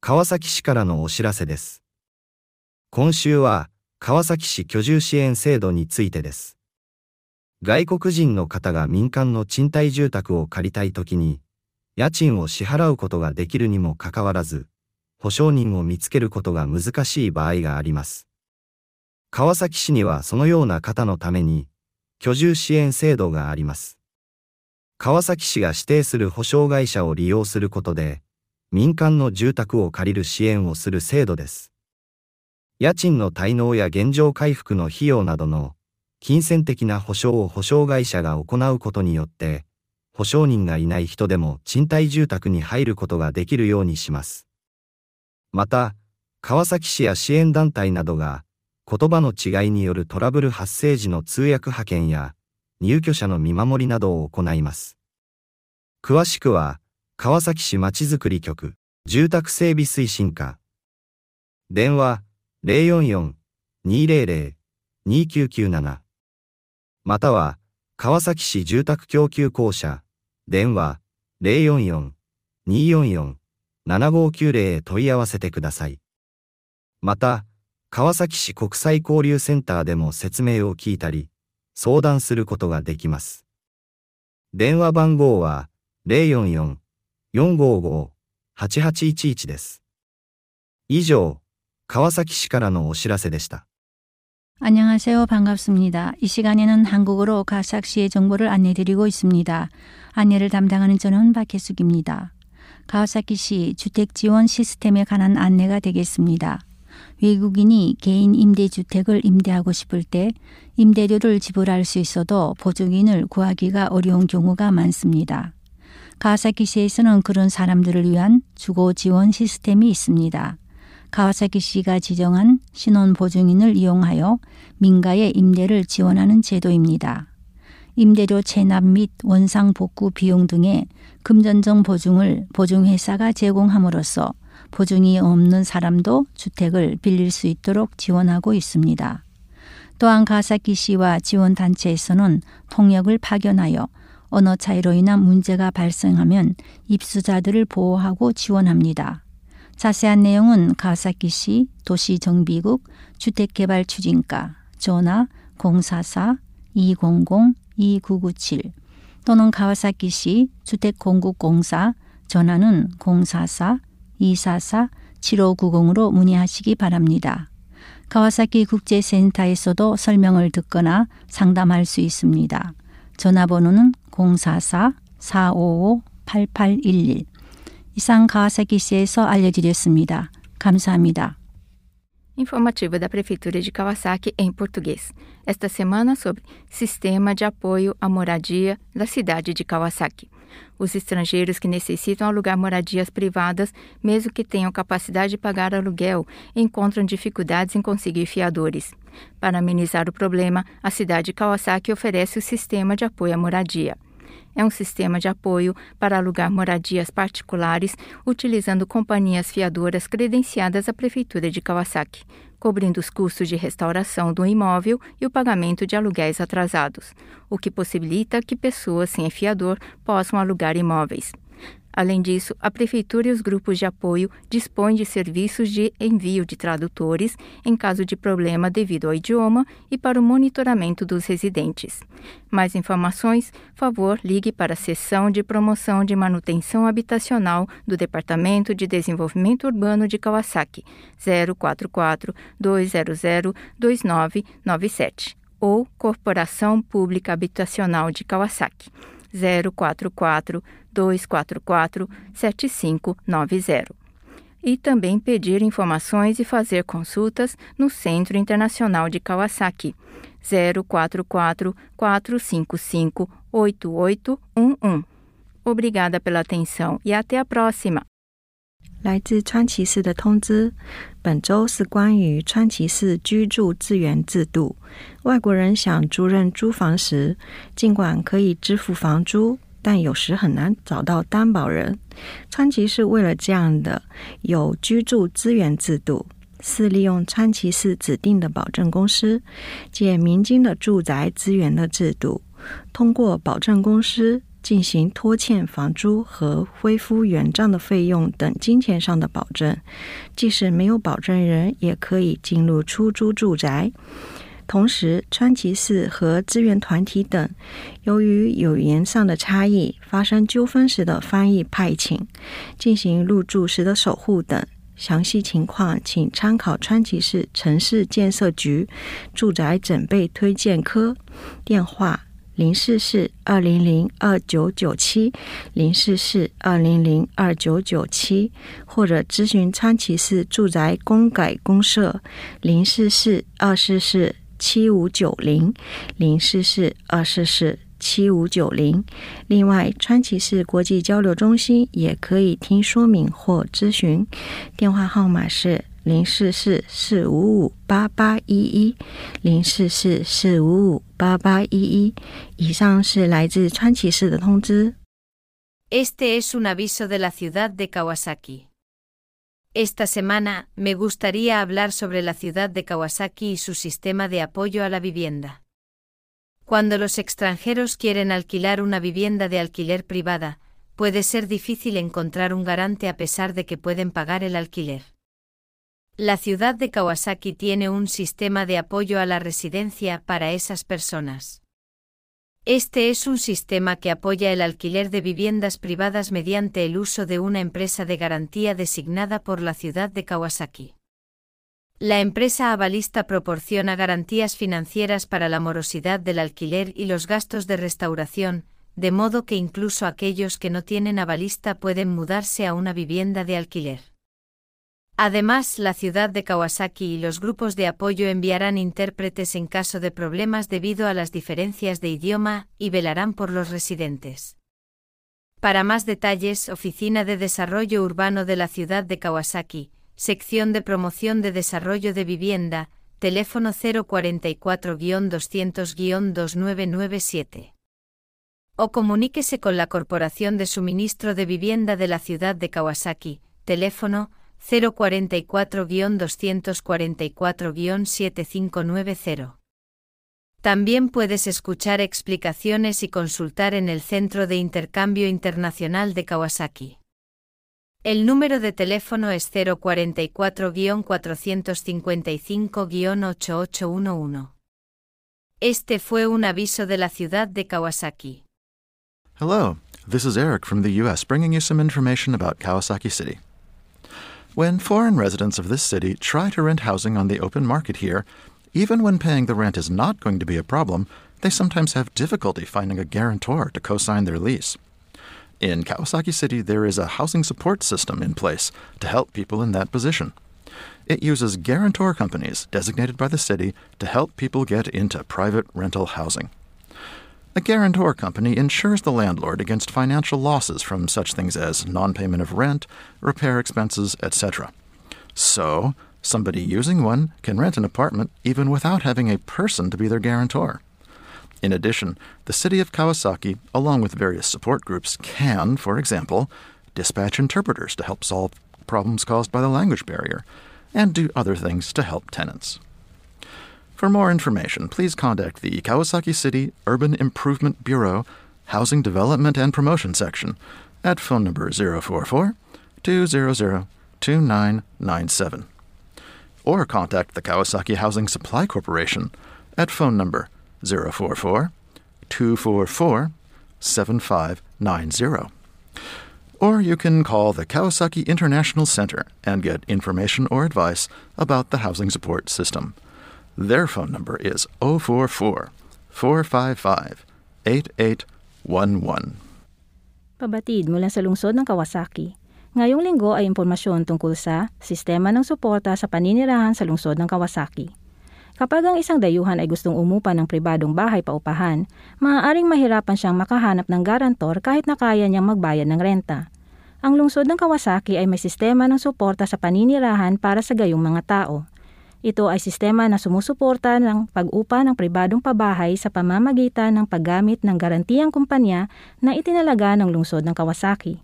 川崎市からのお知らせです。今週は、川崎市居住支援制度についてです。外国人の方が民間の賃貸住宅を借りたいときに、家賃を支払うことができるにもかかわらず、保証人を見つけることが難しい場合があります。川崎市にはそのような方のために、居住支援制度があります。川崎市が指定する保証会社を利用することで、民間の住宅を借りる支援をする制度です。家賃の滞納や現状回復の費用などの金銭的な保証を保証会社が行うことによって、保証人がいない人でも賃貸住宅に入ることができるようにします。また、川崎市や支援団体などが、言葉の違いによるトラブル発生時の通訳派遣や、入居者の見守りなどを行います。詳しくは、川崎市まちづくり局、住宅整備推進課。電話、044-200-2997。または、川崎市住宅供給公社、電話044-244-7590へ問い合わせてください。また、川崎市国際交流センターでも説明を聞いたり、相談することができます。電話番号は044 044-455-8811です。以上、川崎市からのお知らせでした。 안녕하세요. 반갑습니다. 이 시간에는 한국어로 가삭시의 정보를 안내드리고 있습니다. 안내를 담당하는 저는 박혜숙입니다. 가와사키시 주택지원 시스템에 관한 안내가 되겠습니다. 외국인이 개인 임대주택을 임대하고 싶을 때 임대료를 지불할 수 있어도 보증인을 구하기가 어려운 경우가 많습니다. 가와사키시에서는 그런 사람들을 위한 주거 지원 시스템이 있습니다. 가와사키시가 지정한 신원 보증인을 이용하여 민가의 임대를 지원하는 제도입니다. 임대료 체납 및 원상 복구 비용 등의 금전적 보증을 보증회사가 제공함으로써 보증이 없는 사람도 주택을 빌릴 수 있도록 지원하고 있습니다. 또한 가사키시와 지원단체에서는 통역을 파견하여 언어 차이로 인한 문제가 발생하면 입수자들을 보호하고 지원합니다. 자세한 내용은 가사키시 도시정비국 주택개발추진과 전화 044-200-2997 또는 가와사키시 주택공급공사 전화는 044-244-7590으로 문의하시기 바랍니다. 가와사키 국제센터에서도 설명을 듣거나 상담할 수 있습니다. 전화번호는 044-455-8811 이상 가와사키시에서 알려드렸습니다. 감사합니다. Informativa da Prefeitura de Kawasaki em português. Esta semana sobre Sistema de Apoio à Moradia da cidade de Kawasaki. Os estrangeiros que necessitam alugar moradias privadas, mesmo que tenham capacidade de pagar aluguel, encontram dificuldades em conseguir fiadores. Para amenizar o problema, a cidade de Kawasaki oferece o Sistema de Apoio à Moradia é um sistema de apoio para alugar moradias particulares utilizando companhias fiadoras credenciadas à Prefeitura de Kawasaki, cobrindo os custos de restauração do imóvel e o pagamento de aluguéis atrasados, o que possibilita que pessoas sem fiador possam alugar imóveis. Além disso, a Prefeitura e os grupos de apoio dispõem de serviços de envio de tradutores em caso de problema devido ao idioma e para o monitoramento dos residentes. Mais informações, favor ligue para a Seção de Promoção de Manutenção Habitacional do Departamento de Desenvolvimento Urbano de Kawasaki, 044 200 2997 ou Corporação Pública Habitacional de Kawasaki, 044 244 7590. E também pedir informações e fazer consultas no Centro Internacional de Kawasaki, 044 455 8811. Obrigada pela atenção e até a próxima! 来自川崎市的通知，本周是关于川崎市居住资源制度。外国人想租任租房时，尽管可以支付房租，但有时很难找到担保人。川崎市为了这样的有居住资源制度，是利用川崎市指定的保证公司，借民间的住宅资源的制度，通过保证公司。进行拖欠房租和恢复原账的费用等金钱上的保证。即使没有保证人，也可以进入出租住宅。同时，川崎市和志愿团体等，由于语言上的差异，发生纠纷时的翻译派遣、进行入住时的守护等详细情况，请参考川崎市城市建设局住宅准备推荐科电话零四四二零零二九九七零四四二零零二九九七，或者咨询川崎市住宅公改公社零四四二四四。七五九零零四四二四四七五九零。另外，川崎市国际交流中心也可以听说明或咨询，电话号码是零四四四五五八八一一零四四四五五八八一一。以上是来自川崎市的通知。Este es un aviso de la ciudad de Kawasaki. Esta semana me gustaría hablar sobre la ciudad de Kawasaki y su sistema de apoyo a la vivienda. Cuando los extranjeros quieren alquilar una vivienda de alquiler privada, puede ser difícil encontrar un garante a pesar de que pueden pagar el alquiler. La ciudad de Kawasaki tiene un sistema de apoyo a la residencia para esas personas. Este es un sistema que apoya el alquiler de viviendas privadas mediante el uso de una empresa de garantía designada por la ciudad de Kawasaki. La empresa avalista proporciona garantías financieras para la morosidad del alquiler y los gastos de restauración, de modo que incluso aquellos que no tienen avalista pueden mudarse a una vivienda de alquiler. Además, la ciudad de Kawasaki y los grupos de apoyo enviarán intérpretes en caso de problemas debido a las diferencias de idioma y velarán por los residentes. Para más detalles, Oficina de Desarrollo Urbano de la ciudad de Kawasaki, Sección de Promoción de Desarrollo de Vivienda, teléfono 044-200-2997. O comuníquese con la Corporación de Suministro de Vivienda de la ciudad de Kawasaki, teléfono 044-244-7590. También puedes escuchar explicaciones y consultar en el Centro de Intercambio Internacional de Kawasaki. El número de teléfono es 044-455-8811. Este fue un aviso de la ciudad de Kawasaki. Hello, this is Eric from the U.S. bringing you some information about Kawasaki City. When foreign residents of this city try to rent housing on the open market here, even when paying the rent is not going to be a problem, they sometimes have difficulty finding a guarantor to co sign their lease. In Kawasaki City, there is a housing support system in place to help people in that position. It uses guarantor companies designated by the city to help people get into private rental housing. A guarantor company insures the landlord against financial losses from such things as non payment of rent, repair expenses, etc. So, somebody using one can rent an apartment even without having a person to be their guarantor. In addition, the city of Kawasaki, along with various support groups, can, for example, dispatch interpreters to help solve problems caused by the language barrier, and do other things to help tenants. For more information, please contact the Kawasaki City Urban Improvement Bureau Housing Development and Promotion Section at phone number 044 200 2997. Or contact the Kawasaki Housing Supply Corporation at phone number 044 244 7590. Or you can call the Kawasaki International Center and get information or advice about the housing support system. Their phone number is 044 455 8811. Pabatid mula sa lungsod ng Kawasaki. Ngayong linggo ay impormasyon tungkol sa sistema ng suporta sa paninirahan sa lungsod ng Kawasaki. Kapag ang isang dayuhan ay gustong umupa ng pribadong bahay paupahan, maaaring mahirapan siyang makahanap ng garantor kahit na kaya niyang magbayad ng renta. Ang lungsod ng Kawasaki ay may sistema ng suporta sa paninirahan para sa gayong mga tao. Ito ay sistema na sumusuporta ng pag-upa ng pribadong pabahay sa pamamagitan ng paggamit ng garantiyang kumpanya na itinalaga ng lungsod ng Kawasaki.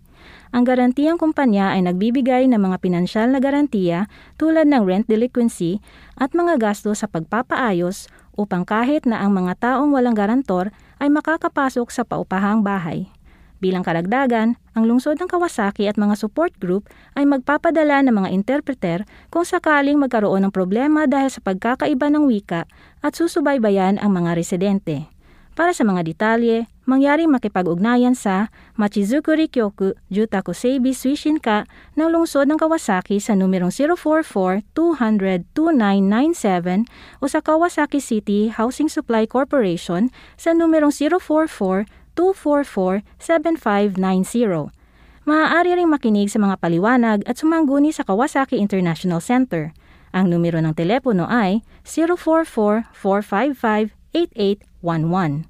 Ang garantiyang kumpanya ay nagbibigay ng mga pinansyal na garantiya tulad ng rent delinquency at mga gasto sa pagpapaayos upang kahit na ang mga taong walang garantor ay makakapasok sa paupahang bahay. Bilang karagdagan, ang lungsod ng Kawasaki at mga support group ay magpapadala ng mga interpreter kung sakaling magkaroon ng problema dahil sa pagkakaiba ng wika at susubaybayan ang mga residente. Para sa mga detalye, mangyaring makipag-ugnayan sa Machizukuri Kyoku Jutaku Seibi Suishinka ng lungsod ng Kawasaki sa numerong 044-200-2997 o sa Kawasaki City Housing Supply Corporation sa numerong 044 244-7590. Maaari ring makinig sa mga paliwanag at sumangguni sa Kawasaki International Center. Ang numero ng telepono ay 044-455-8811.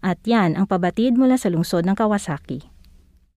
At yan ang pabatid mula sa lungsod ng Kawasaki.